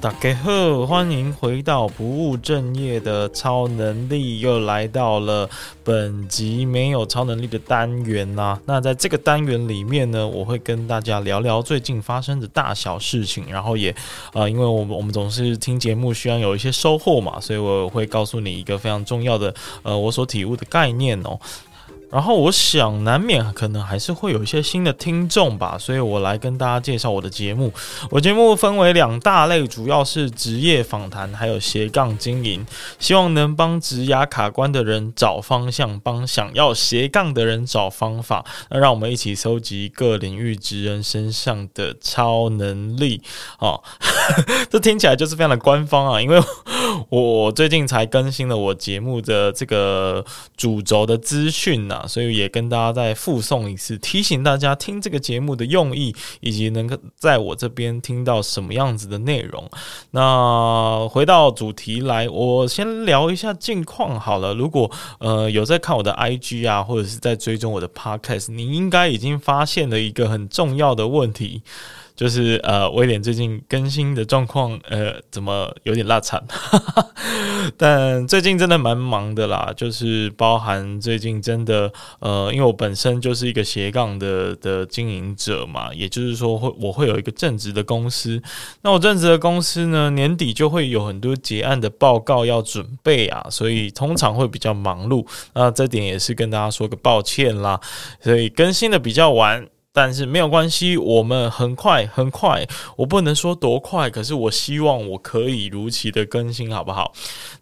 大家好，欢迎回到不务正业的超能力，又来到了本集没有超能力的单元呐、那在这个单元里面呢，我会跟大家聊聊最近发生的大小事情，然后也、呃，因为我们我们总是听节目需要有一些收获嘛，所以我会告诉你一个非常重要的呃，我所体悟的概念哦。然后我想，难免可能还是会有一些新的听众吧，所以我来跟大家介绍我的节目。我节目分为两大类，主要是职业访谈，还有斜杠经营，希望能帮职涯卡关的人找方向，帮想要斜杠的人找方法。那让我们一起收集各领域职人身上的超能力。哦，这听起来就是非常的官方啊，因为我最近才更新了我节目的这个主轴的资讯呢。所以也跟大家再复诵一次，提醒大家听这个节目的用意，以及能够在我这边听到什么样子的内容。那回到主题来，我先聊一下近况好了。如果呃有在看我的 IG 啊，或者是在追踪我的 Podcast，你应该已经发现了一个很重要的问题。就是呃，威廉最近更新的状况，呃，怎么有点落惨？但最近真的蛮忙的啦，就是包含最近真的呃，因为我本身就是一个斜杠的的经营者嘛，也就是说会我会有一个正职的公司。那我正职的公司呢，年底就会有很多结案的报告要准备啊，所以通常会比较忙碌。那这点也是跟大家说个抱歉啦，所以更新的比较晚。但是没有关系，我们很快很快，我不能说多快，可是我希望我可以如期的更新，好不好？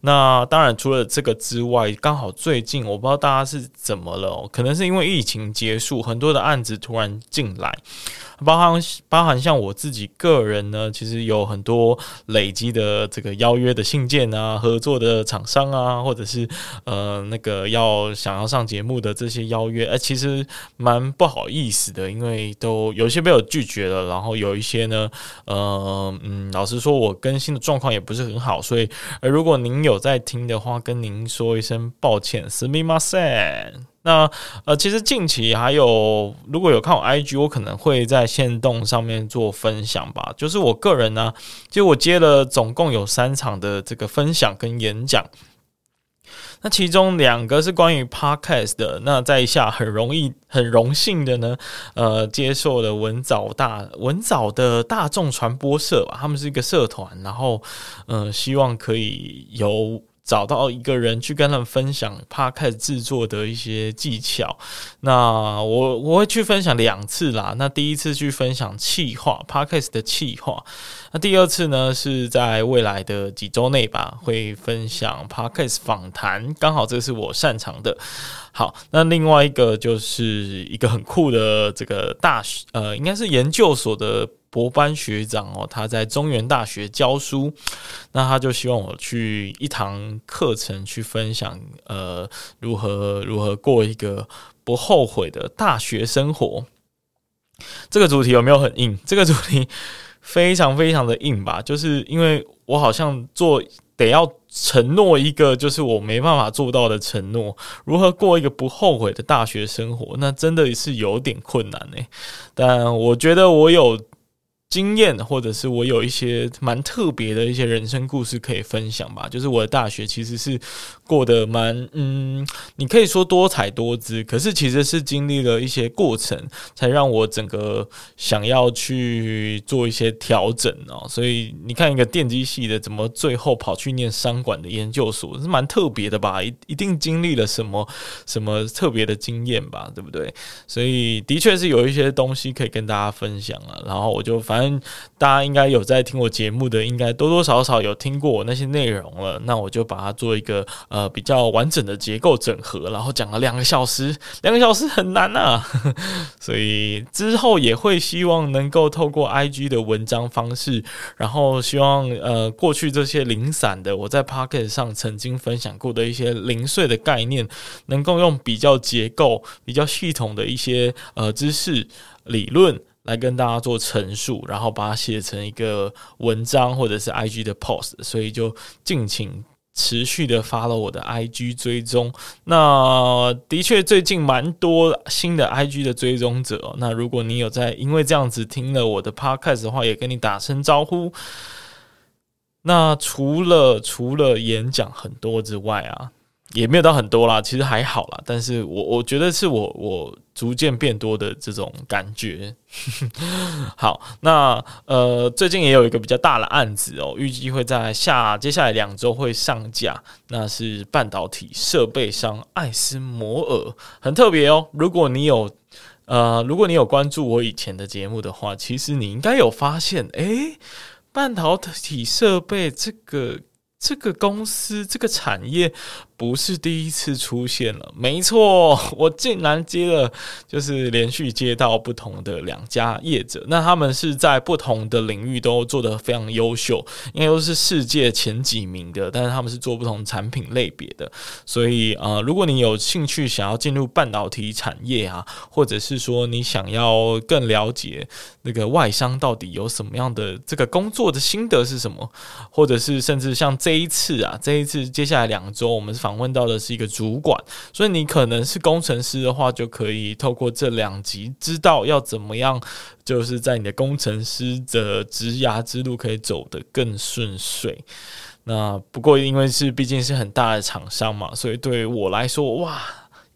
那当然，除了这个之外，刚好最近我不知道大家是怎么了，可能是因为疫情结束，很多的案子突然进来。包含包含像我自己个人呢，其实有很多累积的这个邀约的信件啊，合作的厂商啊，或者是呃那个要想要上节目的这些邀约，哎，其实蛮不好意思的，因为都有些被我拒绝了，然后有一些呢，呃嗯，老实说，我更新的状况也不是很好，所以呃如果您有在听的话，跟您说一声抱歉，すみません。那呃，其实近期还有，如果有看我 IG，我可能会在限动上面做分享吧。就是我个人呢，其实我接了总共有三场的这个分享跟演讲。 那其中两个是关于 Podcast 的。那在下很容易、很荣幸的呢，呃，接受了文藻大文藻的大众传播社吧，他们是一个社团，然后呃，希望可以由。找到一个人去跟他们分享 Podcast 制作的一些技巧，那我我会去分享两次啦。那第一次去分享企划 Podcast 的企划，那第二次呢是在未来的几周内吧，会分享 Podcast 访谈，刚好这是我擅长的。好，那另外一个就是一个很酷的这个大学，呃，应该是研究所的。博班学长哦，他在中原大学教书，那他就希望我去一堂课程去分享，呃，如何如何过一个不后悔的大学生活。这个主题有没有很硬？这个主题非常非常的硬吧？就是因为我好像做得要承诺一个，就是我没办法做到的承诺。如何过一个不后悔的大学生活？那真的是有点困难呢。但我觉得我有。经验，或者是我有一些蛮特别的一些人生故事可以分享吧。就是我的大学其实是过得蛮，嗯，你可以说多彩多姿，可是其实是经历了一些过程，才让我整个想要去做一些调整哦。所以你看，一个电机系的，怎么最后跑去念商管的研究所，是蛮特别的吧？一一定经历了什么什么特别的经验吧？对不对？所以的确是有一些东西可以跟大家分享啊。然后我就反。正大家应该有在听我节目的，应该多多少少有听过我那些内容了。那我就把它做一个呃呃比较完整的结构整合，然后讲了两个小时，两个小时很难啊。所以之后也会希望能够透过 IG 的文章方式，然后希望呃过去这些零散的我在 Pocket 上曾经分享过的一些零碎的概念，能够用比较结构、比较系统的一些呃知识理论。来跟大家做陈述，然后把它写成一个文章或者是 IG 的 post，所以就敬请持续的发了我的 IG 追踪。那的确最近蛮多新的 IG 的追踪者。那如果你有在因为这样子听了我的 podcast 的话，也跟你打声招呼。那除了除了演讲很多之外啊。也没有到很多啦，其实还好啦。但是我我觉得是我我逐渐变多的这种感觉。好，那呃，最近也有一个比较大的案子哦，预计会在下接下来两周会上架。那是半导体设备商艾斯摩尔，很特别哦。如果你有呃，如果你有关注我以前的节目的话，其实你应该有发现，诶，半导体设备这个这个公司这个产业。不是第一次出现了，没错，我竟然接了，就是连续接到不同的两家业者，那他们是在不同的领域都做得非常优秀，应该都是世界前几名的，但是他们是做不同产品类别的，所以啊、呃，如果你有兴趣想要进入半导体产业啊，或者是说你想要更了解那个外商到底有什么样的这个工作的心得是什么，或者是甚至像这一次啊，这一次接下来两周我们是访问到的是一个主管，所以你可能是工程师的话，就可以透过这两集知道要怎么样，就是在你的工程师的职涯之路可以走得更顺遂。那不过因为是毕竟是很大的厂商嘛，所以对我来说，哇。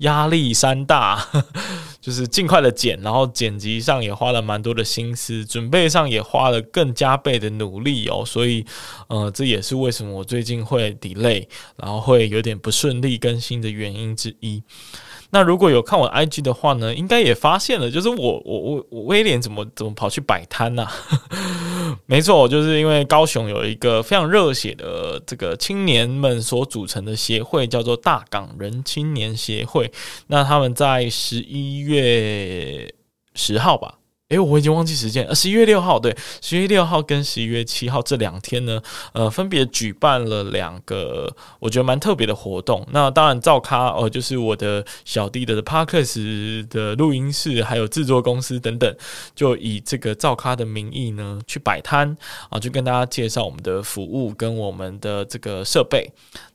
压力山大，就是尽快的剪，然后剪辑上也花了蛮多的心思，准备上也花了更加倍的努力哦，所以，呃，这也是为什么我最近会 delay，然后会有点不顺利更新的原因之一。那如果有看我 IG 的话呢，应该也发现了，就是我我我我威廉怎么怎么跑去摆摊呢？没错，就是因为高雄有一个非常热血的这个青年们所组成的协会，叫做大港人青年协会。那他们在十一月十号吧。哎，我已经忘记时间。呃，十一月六号，对，十一月六号跟十一月七号这两天呢，呃，分别举办了两个我觉得蛮特别的活动。那当然，造咖呃，就是我的小弟的 Podcast 的录音室，还有制作公司等等，就以这个造咖的名义呢，去摆摊啊，就跟大家介绍我们的服务跟我们的这个设备。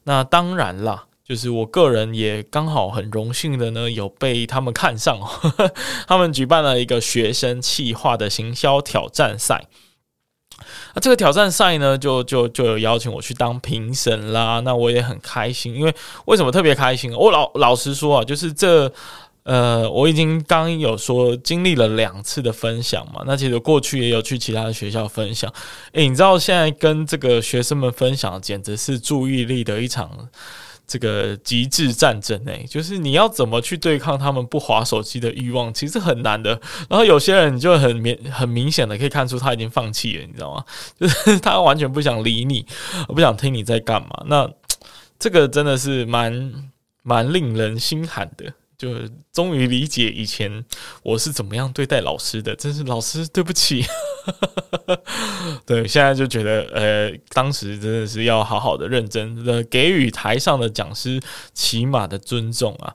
那当然啦。就是我个人也刚好很荣幸的呢，有被他们看上，呵呵，他们举办了一个学生企划的行销挑战赛。那这个挑战赛呢，就就就有邀请我去当评审啦。那我也很开心，因为为什么特别开心？我老老实说啊，就是这呃，我已经刚有说经历了两次的分享嘛。那其实过去也有去其他的学校分享。诶，你知道现在跟这个学生们分享，简直是注意力的一场。这个极致战争诶、就是你要怎么去对抗他们不划手机的欲望，其实很难的。然后有些人就很明很明显的可以看出他已经放弃了，你知道吗？就是他完全不想理你，不想听你在干嘛。那这个真的是蛮蛮令人心寒的。就终于理解以前我是怎么样对待老师的，真是老师对不起。对，现在就觉得呃，当时真的是要好好的认真的给予台上的讲师起码的尊重啊。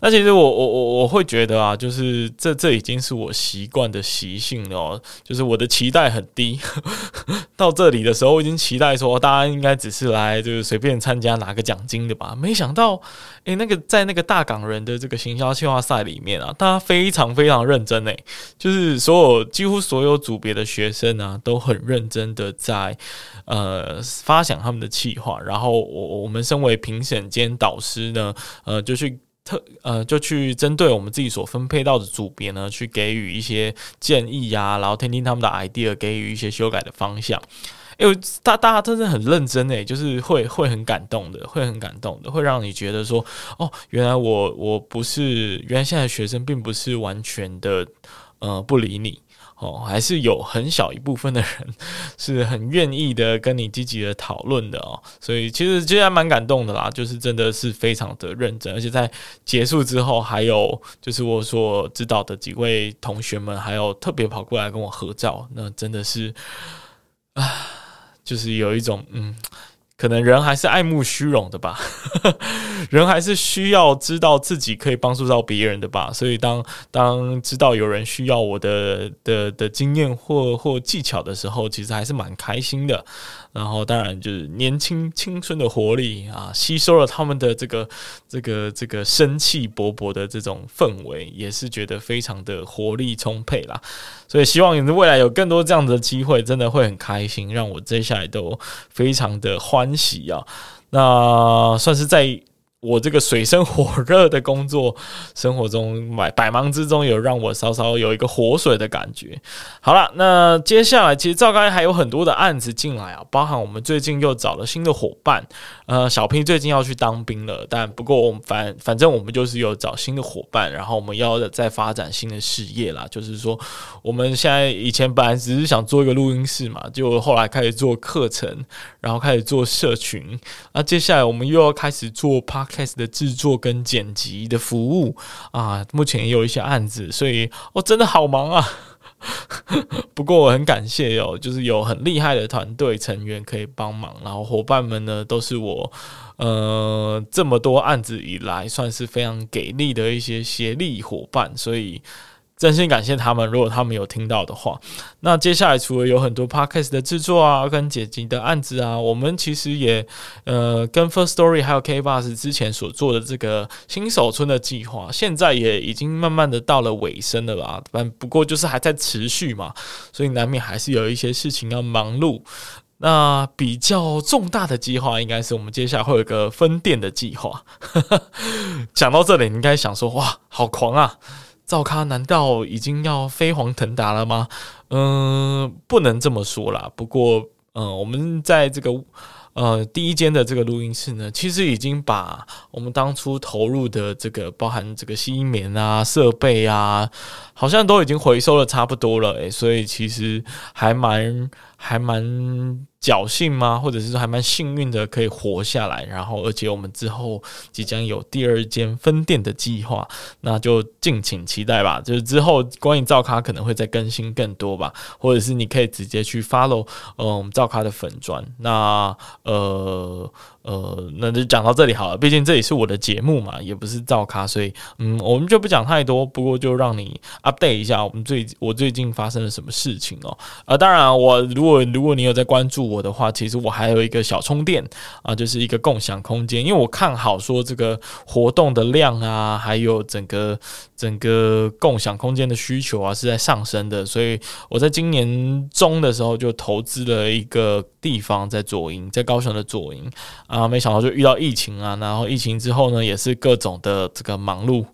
那其实我我我我会觉得啊，就是这这已经是我习惯的习性了哦。就是我的期待很低，到这里的时候我已经期待说大家应该只是来就是随便参加拿个奖金的吧。没想到，诶，那个在那个大港人的这个行销企划赛里面啊，大家非常非常认真诶，就是所有几乎所有组别的学生啊都很认真的在呃发想他们的企划，然后我我们身为评审兼导师呢，呃就去。特呃，就去针对我们自己所分配到的组别呢，去给予一些建议呀、啊，然后听听他们的 idea，给予一些修改的方向。因为大大家真的很认真诶，就是会会很感动的，会很感动的，会让你觉得说，哦，原来我我不是，原来现在学生并不是完全的呃不理你。哦，还是有很小一部分的人是很愿意的跟你积极的讨论的哦，所以其实其实蛮感动的啦，就是真的是非常的认真，而且在结束之后，还有就是我所知道的几位同学们，还有特别跑过来跟我合照，那真的是啊，就是有一种嗯。可能人还是爱慕虚荣的吧，人还是需要知道自己可以帮助到别人的吧。所以当当知道有人需要我的的的经验或或技巧的时候，其实还是蛮开心的。然后当然就是年轻青春的活力啊，吸收了他们的这个这个这个生气勃勃的这种氛围，也是觉得非常的活力充沛啦。所以希望你的未来有更多这样子的机会，真的会很开心，让我接下来都非常的欢喜啊。那算是在。我这个水深火热的工作生活中，百百忙之中，有让我稍稍有一个活水的感觉。好了，那接下来其实赵刚还有很多的案子进来啊，包含我们最近又找了新的伙伴。呃，小 P 最近要去当兵了，但不过我们反反正我们就是有找新的伙伴，然后我们要再发展新的事业啦。就是说，我们现在以前本来只是想做一个录音室嘛，就后来开始做课程，然后开始做社群。那接下来我们又要开始做 Podcast 的制作跟剪辑的服务啊，目前也有一些案子，所以我真的好忙啊。不过我很感谢哦，就是有很厉害的团队成员可以帮忙，然后伙伴们呢都是我呃这么多案子以来算是非常给力的一些协力伙伴，所以。真心感谢他们，如果他们有听到的话，那接下来除了有很多 podcast 的制作啊，跟剪辑的案子啊，我们其实也呃跟 First Story 还有 KKBOX 之前所做的这个新手村的计划，现在也已经慢慢的到了尾声了吧？但不过就是还在持续嘛，所以难免还是有一些事情要忙碌。那比较重大的计划，应该是我们接下来会有一个分店的计划。讲到这里，你应该想说，哇，好狂啊！赵咖难道已经要飞黄腾达了吗？嗯、不能这么说啦。不过，嗯、我们在这个呃第一间的这个录音室呢，其实已经把我们当初投入的这个包含这个吸音棉啊、设备啊，好像都已经回收的差不多了。诶，所以其实还蛮还蛮。侥幸吗？或者是说还蛮幸运的，可以活下来。然后，而且我们之后即将有第二间分店的计划，那就敬请期待吧。就是之后关于赵咖可能会再更新更多吧，或者是你可以直接去 follow 呃我们赵咖的粉砖。那呃。呃，那就讲到这里好了。毕竟这里是我的节目嘛，也不是赵咖，所以嗯，我们就不讲太多。不过就让你 update 一下我们最我最近发生了什么事情哦。啊，当然我如果如果你有在关注我的话，其实我还有一个小充电啊，就是一个共享空间。因为我看好说这个活动的量啊，还有整个整个共享空间的需求啊是在上升的，所以我在今年中的时候就投资了一个地方在左营，在高雄的左营啊。啊，没想到就遇到疫情啊，然后疫情之后呢，也是各种的这个忙碌，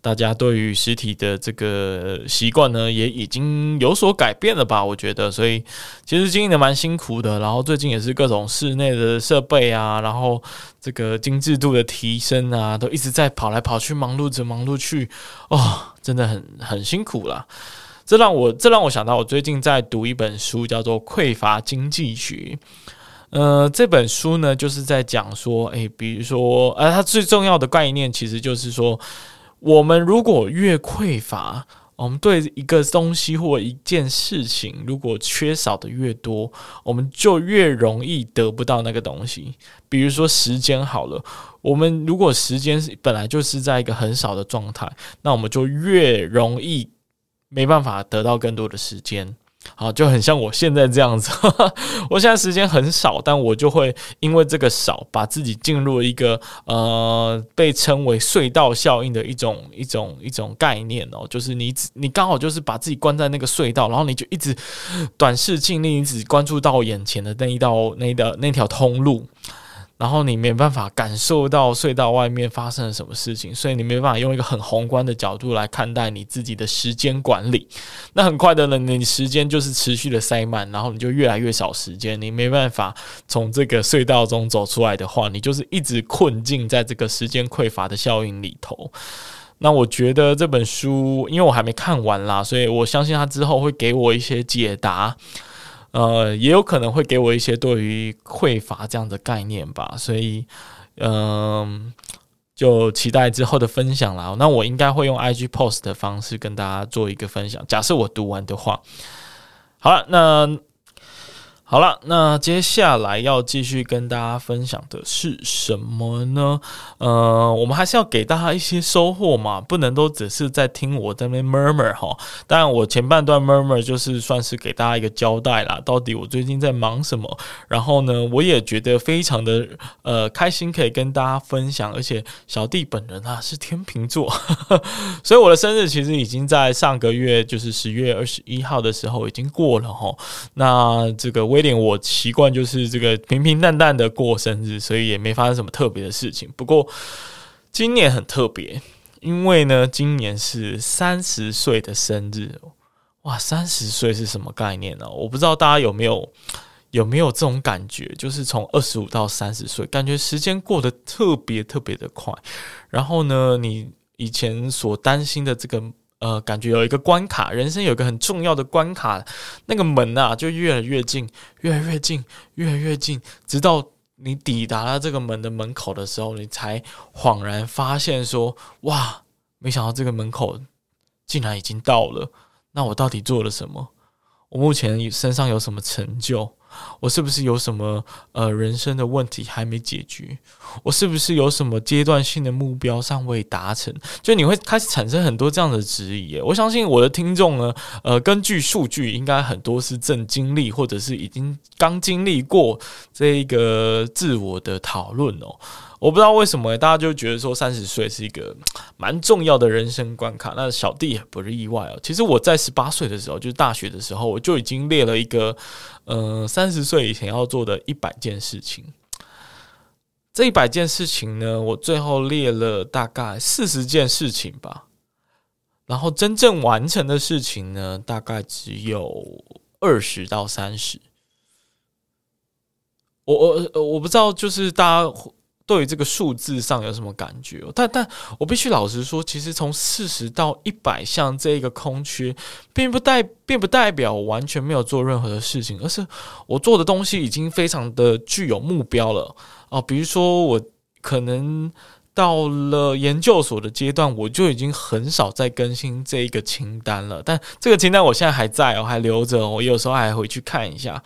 大家对于实体的这个习惯呢，也已经有所改变了吧？我觉得，所以其实经营的蛮辛苦的。然后最近也是各种室内的设备啊，然后这个精致度的提升啊，都一直在跑来跑去，忙碌着忙碌去，哦，真的很很辛苦啦。这让我这让我想到，我最近在读一本书，叫做《匮乏经济学》。呃，这本书呢，就是在讲说，诶，比如说，呃，它最重要的概念其实就是说，我们如果越匮乏，我们对一个东西或一件事情，如果缺少的越多，我们就越容易得不到那个东西。比如说时间好了，我们如果时间是本来就是在一个很少的状态，那我们就越容易没办法得到更多的时间。好，就很像我现在这样子。我现在时间很少，但我就会因为这个少，把自己进入一个呃被称为隧道效应的一种一种一种概念哦，就是你你刚好就是把自己关在那个隧道，然后你就一直短视近利，你只关注到眼前的那一道那一道那条通路。然后你没办法感受到隧道外面发生了什么事情，所以你没办法用一个很宏观的角度来看待你自己的时间管理。那很快的呢，你时间就是持续的塞满，然后你就越来越少时间，你没办法从这个隧道中走出来的话，你就是一直困境在这个时间匮乏的效应里头。那我觉得这本书，因为我还没看完啦，所以我相信他之后会给我一些解答。呃，也有可能会给我一些对于匮乏这样的概念吧，所以，嗯、就期待之后的分享啦。那我应该会用 IG post 的方式跟大家做一个分享。假设我读完的话，好了，那好了，那接下来要继续跟大家分享的是什么呢？呃，我们还是要给大家一些收获嘛，不能都只是在听我在那边 murmur 哈。当然，我前半段 murmur 就是算是给大家一个交代啦，到底我最近在忙什么。然后呢，我也觉得非常的呃开心，可以跟大家分享。而且小弟本人啊是天秤座，所以我的生日其实已经在上个月，就是十月二十一号的时候已经过了哈。那这个威廉，我习惯就是这个平平淡淡的过生日，所以也没发生什么特别的事情。不过今年很特别，因为呢，今年是三十岁的生日。哇，三十岁是什么概念呢？我不知道大家有没有有没有这种感觉，就是从二十五到三十岁，感觉时间过得特别特别的快。然后呢，你以前所担心的这个。呃，感觉有一个关卡，人生有一个很重要的关卡，那个门啊，就越来越近，越来越近，越来越近，直到你抵达了这个门的门口的时候，你才恍然发现说，哇，没想到这个门口竟然已经到了。那我到底做了什么？我目前身上有什么成就？我是不是有什么呃人生的问题还没解决？我是不是有什么阶段性的目标尚未达成？就你会开始产生很多这样的质疑。我相信我的听众呢，呃，根据数据，应该很多是正经历或者是已经刚经历过这一个自我的讨论哦。我不知道为什么大家就觉得说三十岁是一个蛮重要的人生关卡，那小弟也不是意外哦。其实我在十八岁的时候，就是大学的时候，我就已经列了一个，呃，三十岁以前要做的一百件事情。这一百件事情呢，我最后列了大概四十件事情吧，然后真正完成的事情呢，大概只有二十到三十。我我我不知道，就是大家。对于这个数字上有什么感觉？但但我必须老实说，其实从四十到一百项这一个空缺，并不代并不代表我完全没有做任何的事情，而是我做的东西已经非常的具有目标了啊。比如说，我可能到了研究所的阶段，我就已经很少再更新这一个清单了。但这个清单我现在还在，我还留着，我有时候还回去看一下。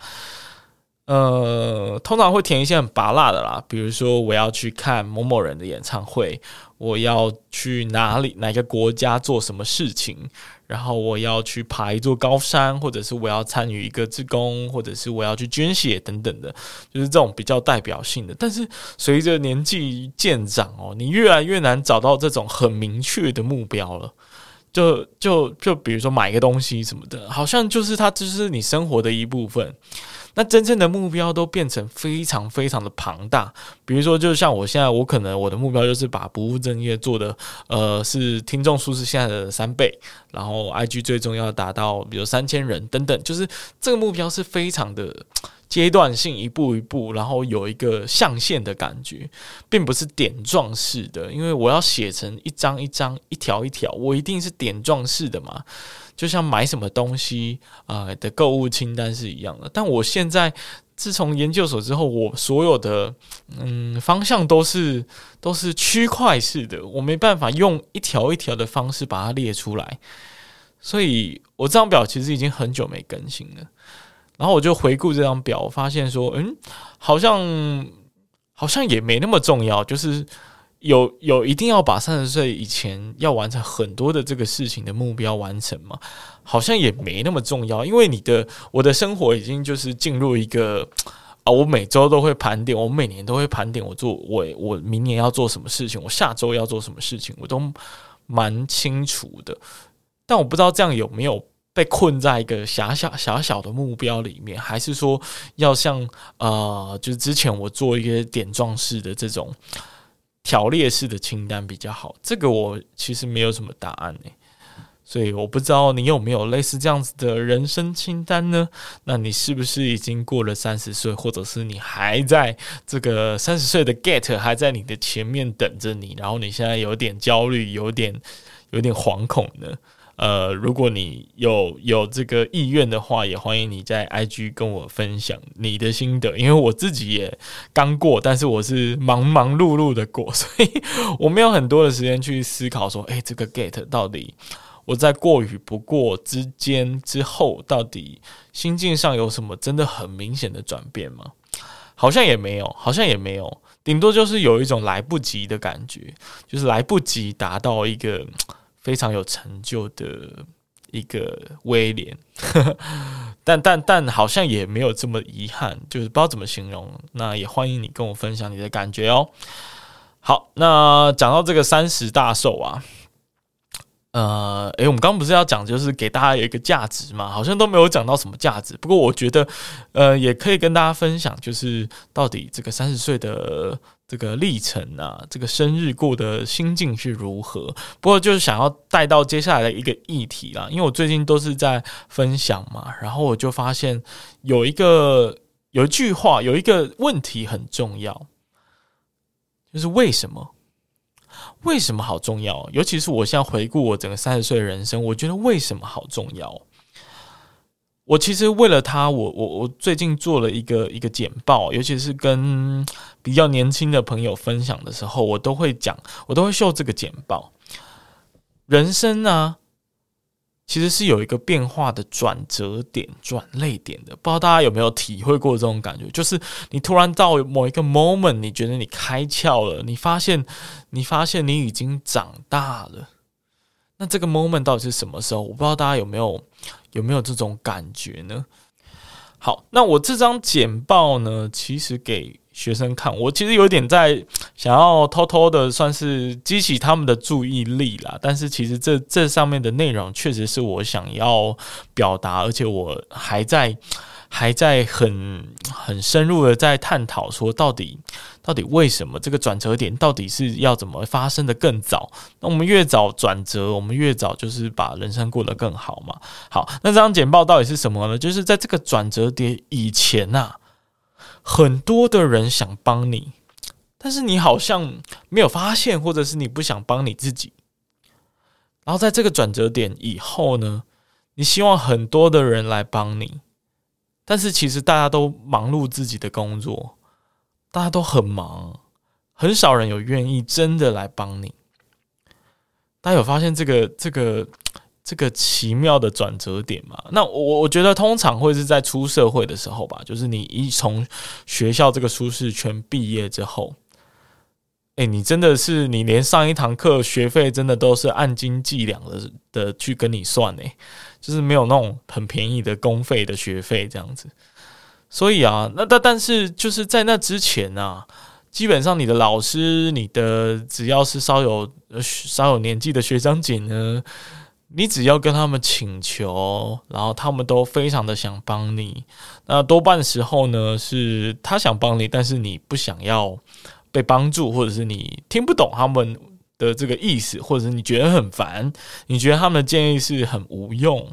呃，通常会填一些很拔辣的啦，比如说我要去看某某人的演唱会，我要去哪里哪个国家做什么事情，然后我要去爬一座高山，或者是我要参与一个志工，或者是我要去捐血等等的，就是这种比较代表性的。但是随着年纪渐长哦，你越来越难找到这种很明确的目标了。就就就比如说买一个东西什么的，好像就是它就是你生活的一部分。那真正的目标都变成非常非常的庞大，比如说，就像我现在，我可能我的目标就是把不务正业做的，呃，是听众数是现在的三倍，然后 IG 最终要达到，比如三千人等等，就是这个目标是非常的阶段性，一步一步，然后有一个象限的感觉，并不是点状式的，因为我要写成一张一张、一条一条，我一定是点状式的嘛。就像买什么东西啊、的购物清单是一样的，但我现在自从研究所之后，我所有的嗯方向都是都是区块式的，我没办法用一条一条的方式把它列出来，所以我这张表其实已经很久没更新了。然后我就回顾这张表，发现说，嗯，好像好像也没那么重要，就是。有有一定要把三十岁以前要完成很多的这个事情的目标完成吗？好像也没那么重要，因为你的我的生活已经就是进入一个啊，我每周都会盘点，我每年都会盘点，我做我我明年要做什么事情，我下周要做什么事情，我都蛮清楚的。但我不知道这样有没有被困在一个狭小狭小的目标里面，还是说要像呃，就是之前我做一个点状式的这种。条列式的清单比较好，这个我其实没有什么答案呢，所以我不知道你有没有类似这样子的人生清单呢？那你是不是已经过了三十岁，或者是你还在这个三十岁的 get 还在你的前面等着你，然后你现在有点焦虑，有点有点惶恐呢？呃，如果你有有这个意愿的话，也欢迎你在 IG 跟我分享你的心得，因为我自己也刚过，但是我是忙忙碌碌的过，所以我没有很多的时间去思考说，诶，这个 gate 到底我在过与不过之间之后，到底心境上有什么真的很明显的转变吗？好像也没有，好像也没有，顶多就是有一种来不及的感觉，就是来不及达到一个非常有成就的一个威廉，但但但好像也没有这么遗憾，就是不知道怎么形容。那也欢迎你跟我分享你的感觉哦。好，那讲到这个三十大寿啊，呃，诶，我们刚不是要讲，就是给大家有一个价值嘛？好像都没有讲到什么价值。不过我觉得，呃，也可以跟大家分享，就是到底这个三十岁的这个历程啊，这个生日过的心境是如何？不过就是想要带到接下来的一个议题啦，因为我最近都是在分享嘛，然后我就发现有一个有一句话，有一个问题很重要。就是为什么？为什么好重要？尤其是我现在回顾我整个三十岁的人生，我觉得为什么好重要？我其实为了他，我我我最近做了一个一个简报，尤其是跟比较年轻的朋友分享的时候，我都会讲，我都会秀这个简报。人生啊。其实是有一个变化的转折点、转捩点的，不知道大家有没有体会过这种感觉？就是你突然到某一个 moment，你觉得你开窍了，你发现，你发现你已经长大了。那这个 moment 到底是什么时候？我不知道大家有没有有没有这种感觉呢？好，那我这张简报呢，其实给。学生看我，其实有点在想要偷偷的，算是激起他们的注意力啦。但是其实这这上面的内容确实是我想要表达，而且我还在还在很很深入的在探讨，说到底到底为什么这个转折点到底是要怎么发生的更早？那我们越早转折，我们越早就是把人生过得更好嘛。好，那这张简报到底是什么呢？就是在这个转折点以前呐、啊。很多的人想帮你，但是你好像没有发现，或者是你不想帮你自己。然后在这个转折点以后呢，你希望很多的人来帮你，但是其实大家都忙碌自己的工作，大家都很忙，很少人有愿意真的来帮你。大家有发现这个这个？这个奇妙的转折点吗，那我我觉得通常会是在出社会的时候吧，就是你一从学校这个舒适圈毕业之后，诶，你真的是你连上一堂课学费真的都是按斤计两的的去跟你算诶，就是没有那种很便宜的公费的学费这样子。所以啊，那但但是就是在那之前啊，基本上你的老师，你的只要是稍有稍有年纪的学长姐呢。你只要跟他们请求，然后他们都非常的想帮你。那多半时候呢，是他想帮你，但是你不想要被帮助，或者是你听不懂他们的这个意思，或者你觉得很烦，你觉得他们的建议是很无用，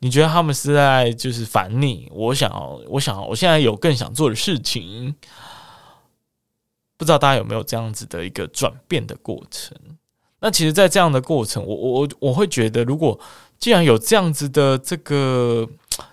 你觉得他们是在就是烦你。我想要，我想要，我现在有更想做的事情。不知道大家有没有这样子的一个转变的过程？那其实，在这样的过程，我我我会觉得，如果既然有这样子的这个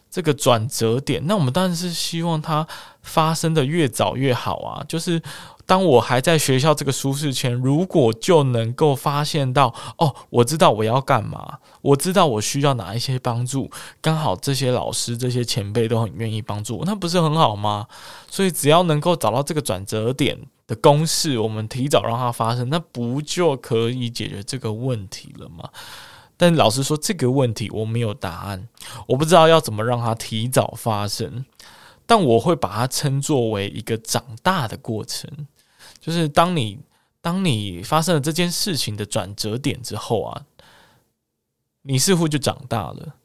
这个转折点，那我们当然是希望它发生的越早越好啊。就是当我还在学校这个舒适圈，如果就能够发现到，哦，我知道我要干嘛，我知道我需要哪一些帮助，刚好这些老师、这些前辈都很愿意帮助我，那不是很好吗？所以，只要能够找到这个转折点。的公式，我们提早让它发生，那不就可以解决这个问题了吗？但老实说，这个问题我没有答案，我不知道要怎么让它提早发生。但我会把它称作为一个长大的过程，就是当你当你发生了这件事情的转折点之后啊，你似乎就长大了。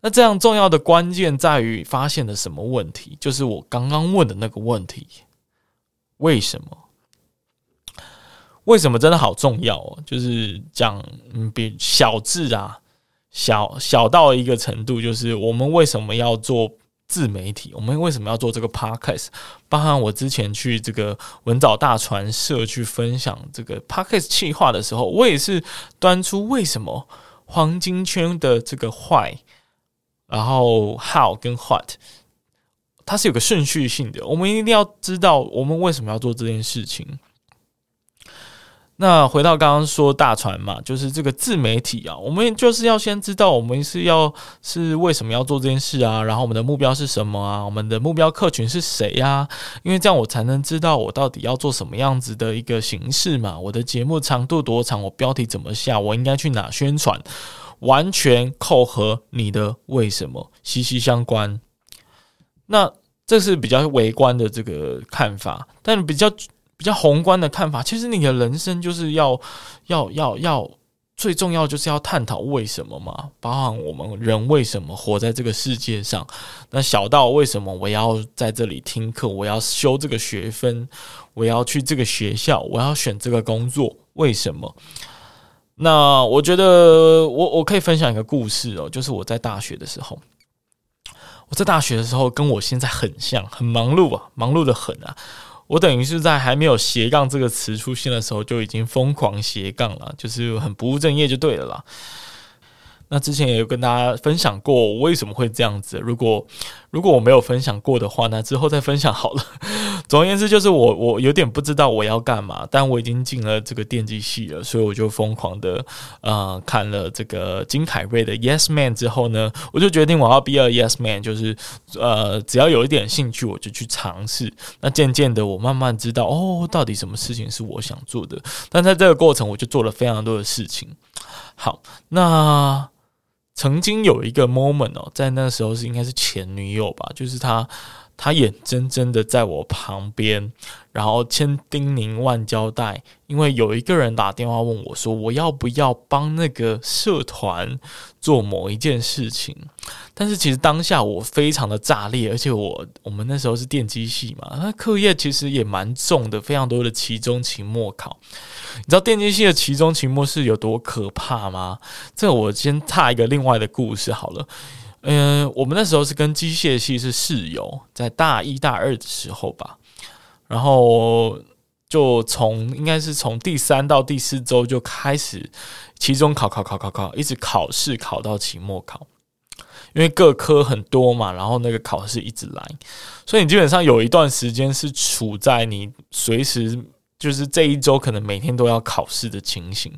那这样重要的关键在于发现了什么问题？就是我刚刚问的那个问题。为什么？为什么真的好重要哦？就是讲，嗯，比小智啊，小小到一个程度，就是我们为什么要做自媒体？我们为什么要做这个 podcast？包含我之前去这个文藻大传社去分享这个 podcast 企划的时候，我也是端出为什么黄金圈的这个 why，然后 how 跟 what。它是有个顺序性的，我们一定要知道我们为什么要做这件事情。那回到刚刚说大船嘛，就是这个自媒体啊，我们就是要先知道我们是要是为什么要做这件事啊，然后我们的目标是什么啊，我们的目标客群是谁呀？因为这样我才能知道我到底要做什么样子的一个形式嘛，我的节目长度多长，我标题怎么下，我应该去哪宣传，完全扣合你的为什么息息相关。那这是比较微观的这个看法，但比较。比较宏观的看法，其实你的人生就是要要要要最重要就是要探讨为什么嘛，包含我们人为什么活在这个世界上。那小到为什么我要在这里听课，我要修这个学分，我要去这个学校，我要选这个工作，为什么？那我觉得我我可以分享一个故事哦，就是我在大学的时候，我在大学的时候跟我现在很像，很忙碌啊，忙碌得很啊。我等于是在还没有斜杠这个词出现的时候就已经疯狂斜杠了，就是很不务正业就对了啦。那之前也有跟大家分享过我为什么会这样子。如果如果我没有分享过的话，那之后再分享好了。总而言之，就是我我有点不知道我要干嘛，但我已经进了这个电机系了，所以我就疯狂的呃看了这个金凯瑞的 Yes Man 之后呢，我就决定我要 be a Yes Man，就是呃只要有一点兴趣我就去尝试。那渐渐的，我慢慢知道哦，到底什么事情是我想做的。但在这个过程，我就做了非常多的事情。好，那。曾经有一个 moment 哦，在那时候是应该是前女友吧，就是他，他眼睁睁的在我旁边，然后千叮咛万交代，因为有一个人打电话问我说，我要不要帮那个社团做某一件事情？但是其实当下我非常的炸裂，而且我我们那时候是电机系嘛，那课业其实也蛮重的，非常多的期中、期末考。你知道电机系的期中、期末是有多可怕吗？这我先插一个另外的故事好了。嗯，我们那时候是跟机械系是室友，在大一大二的时候吧，然后就从应该是从第三到第四周就开始期中考考考考考，一直考试考到期末考，因为各科很多嘛，然后那个考试一直来，所以你基本上有一段时间是处在你随时就是这一周可能每天都要考试的情形。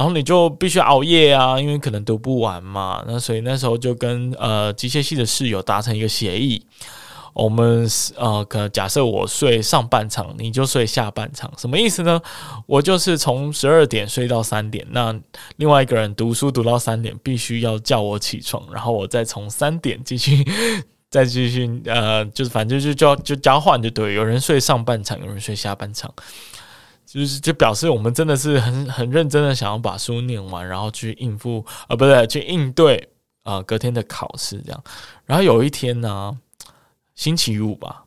然后你就必须熬夜啊，因为可能读不完嘛。那所以那时候就跟呃机械系的室友达成一个协议，我们呃可假设我睡上半场，你就睡下半场，什么意思呢？我就是从十二点睡到三点，那另外一个人读书读到三点，必须要叫我起床，然后我再从三点继续 再继续呃，就是反正就就就交换就对，有人睡上半场，有人睡下半场。就是就表示我们真的是很很认真的想要把书念完，然后去应付啊，不对，去应对啊隔天的考试这样。然后有一天呢，星期五吧，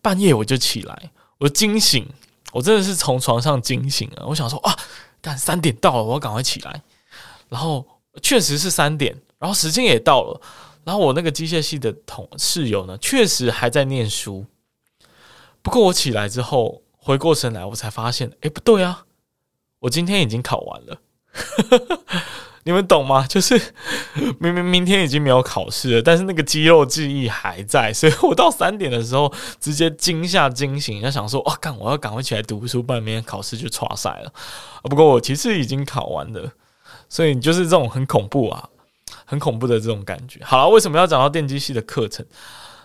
半夜我就起来，我惊醒，我真的是从床上惊醒了。我想说啊，干三点到了，我要赶快起来。然后确实是三点，然后时间也到了。然后我那个机械系的同室友呢，确实还在念书。不过我起来之后。回过神来，我才发现，哎，不对啊！我今天已经考完了，你们懂吗？就是明明明天已经没有考试了，但是那个肌肉记忆还在，所以我到三点的时候直接惊吓惊醒，要想说，哇，干，我要赶快起来读书，不然明天考试就剉赛了。不过我其实已经考完了，所以就是这种很恐怖啊，很恐怖的这种感觉。好了，为什么要讲到电机系的课程？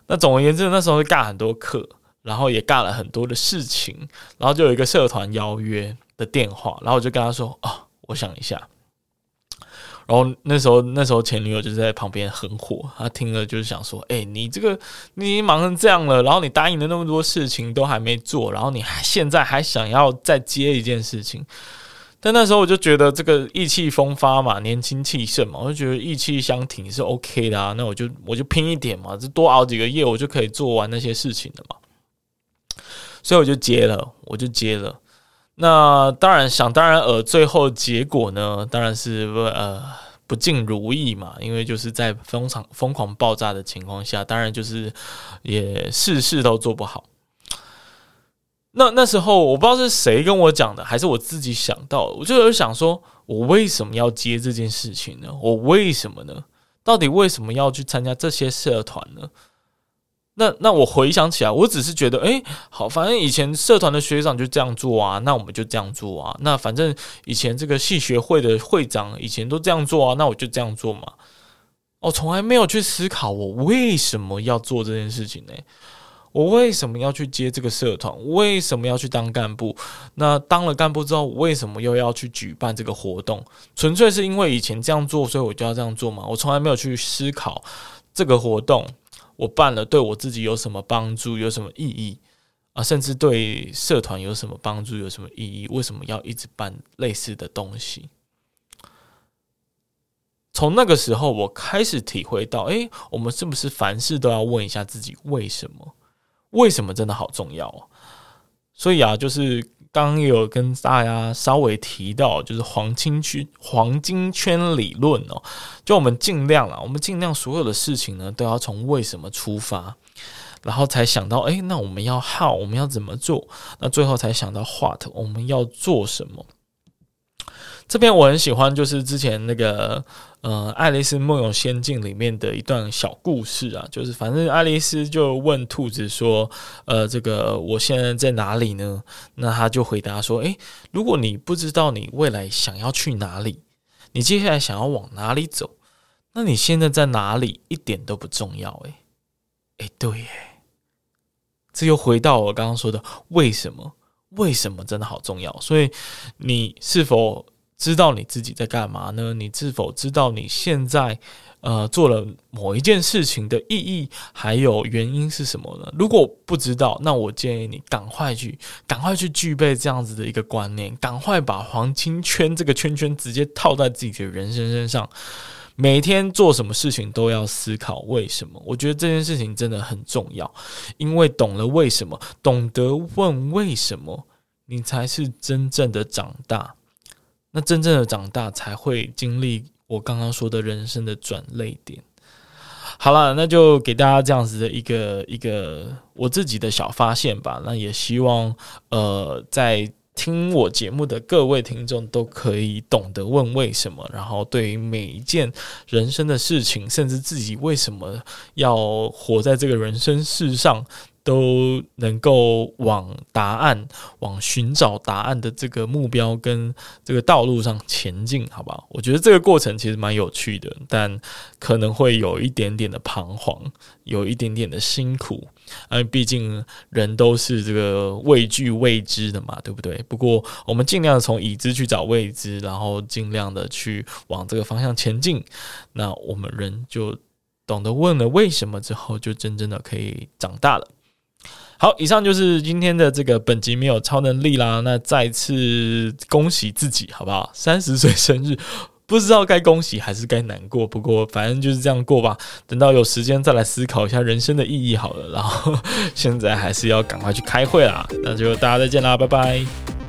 那总而言之，那时候会干很多课。然后也干了很多的事情，然后就有一个社团邀约的电话，然后我就跟他说：“啊、我想一下。”然后那时候那时候前女友就在旁边很火，她听了就是想说：“哎，你这个你已经忙成这样了，然后你答应了那么多事情都还没做，然后你还现在还想要再接一件事情。”但那时候我就觉得这个意气风发嘛，年轻气盛嘛，我就觉得意气相挺是 OK 的啊。那我就我就拼一点嘛，就多熬几个夜，我就可以做完那些事情的嘛。所以我就接了，我就接了。那当然想当然尔，最后结果呢，当然是呃不尽如意嘛。因为就是在疯狂疯狂爆炸的情况下，当然就是也事事都做不好。那那时候我不知道是谁跟我讲的，还是我自己想到，我就有想说，我为什么要接这件事情呢？我为什么呢？到底为什么要去参加这些社团呢？那那我回想起来，我只是觉得，哎、好，反正以前社团的学长就这样做啊，那我们就这样做啊。那反正以前这个系学会的会长以前都这样做啊，那我就这样做嘛。我从来没有去思考我为什么要做这件事情呢？我为什么要去接这个社团？为什么要去当干部？那当了干部之后，为什么又要去举办这个活动？纯粹是因为以前这样做，所以我就要这样做嘛？我从来没有去思考这个活动。我办了，对我自己有什么帮助？有什么意义啊？甚至对社团有什么帮助？有什么意义？为什么要一直办类似的东西？从那个时候，我开始体会到，诶，我们是不是凡事都要问一下自己为什么？为什么真的好重要啊？所以啊，就是。刚有跟大家稍微提到，就是黄金圈黄金圈理论哦，就我们尽量啊，我们尽量所有的事情呢，都要从为什么出发，然后才想到，哎，那我们要 how，我们要怎么做？那最后才想到 what，我们要做什么？这边我很喜欢，就是之前那个呃《爱丽丝梦游仙境》里面的一段小故事啊，就是反正爱丽丝就问兔子说：“呃，这个我现在在哪里呢？”那他就回答说：“诶，如果你不知道你未来想要去哪里，你接下来想要往哪里走，那你现在在哪里一点都不重要。”诶，诶，对耶，这又回到我刚刚说的为什么？为什么真的好重要？所以你是否？知道你自己在干嘛呢？你是否知道你现在呃做了某一件事情的意义还有原因是什么呢？如果不知道，那我建议你赶快去，赶快去具备这样子的一个观念，赶快把黄金圈这个圈圈直接套在自己的人生身上。每天做什么事情都要思考为什么。我觉得这件事情真的很重要，因为懂了为什么，懂得问为什么，你才是真正的长大。那真正的长大才会经历我刚刚说的人生的转泪点。好了，那就给大家这样子的一个一个我自己的小发现吧。那也希望呃，在听我节目的各位听众都可以懂得问为什么，然后对于每一件人生的事情，甚至自己为什么要活在这个人生世上。都能够往答案、往寻找答案的这个目标跟这个道路上前进，好不好？我觉得这个过程其实蛮有趣的，但可能会有一点点的彷徨，有一点点的辛苦，因为毕竟人都是这个畏惧未知的嘛，对不对？不过我们尽量从已知去找未知，然后尽量的去往这个方向前进，那我们人就懂得问了为什么之后，就真正的可以长大了。好，以上就是今天的这个本集没有超能力啦。那再次恭喜自己，好不好？三十岁生日，不知道该恭喜还是该难过。不过反正就是这样过吧。等到有时间再来思考一下人生的意义好了。然后现在还是要赶快去开会啦。那就大家再见啦，拜拜。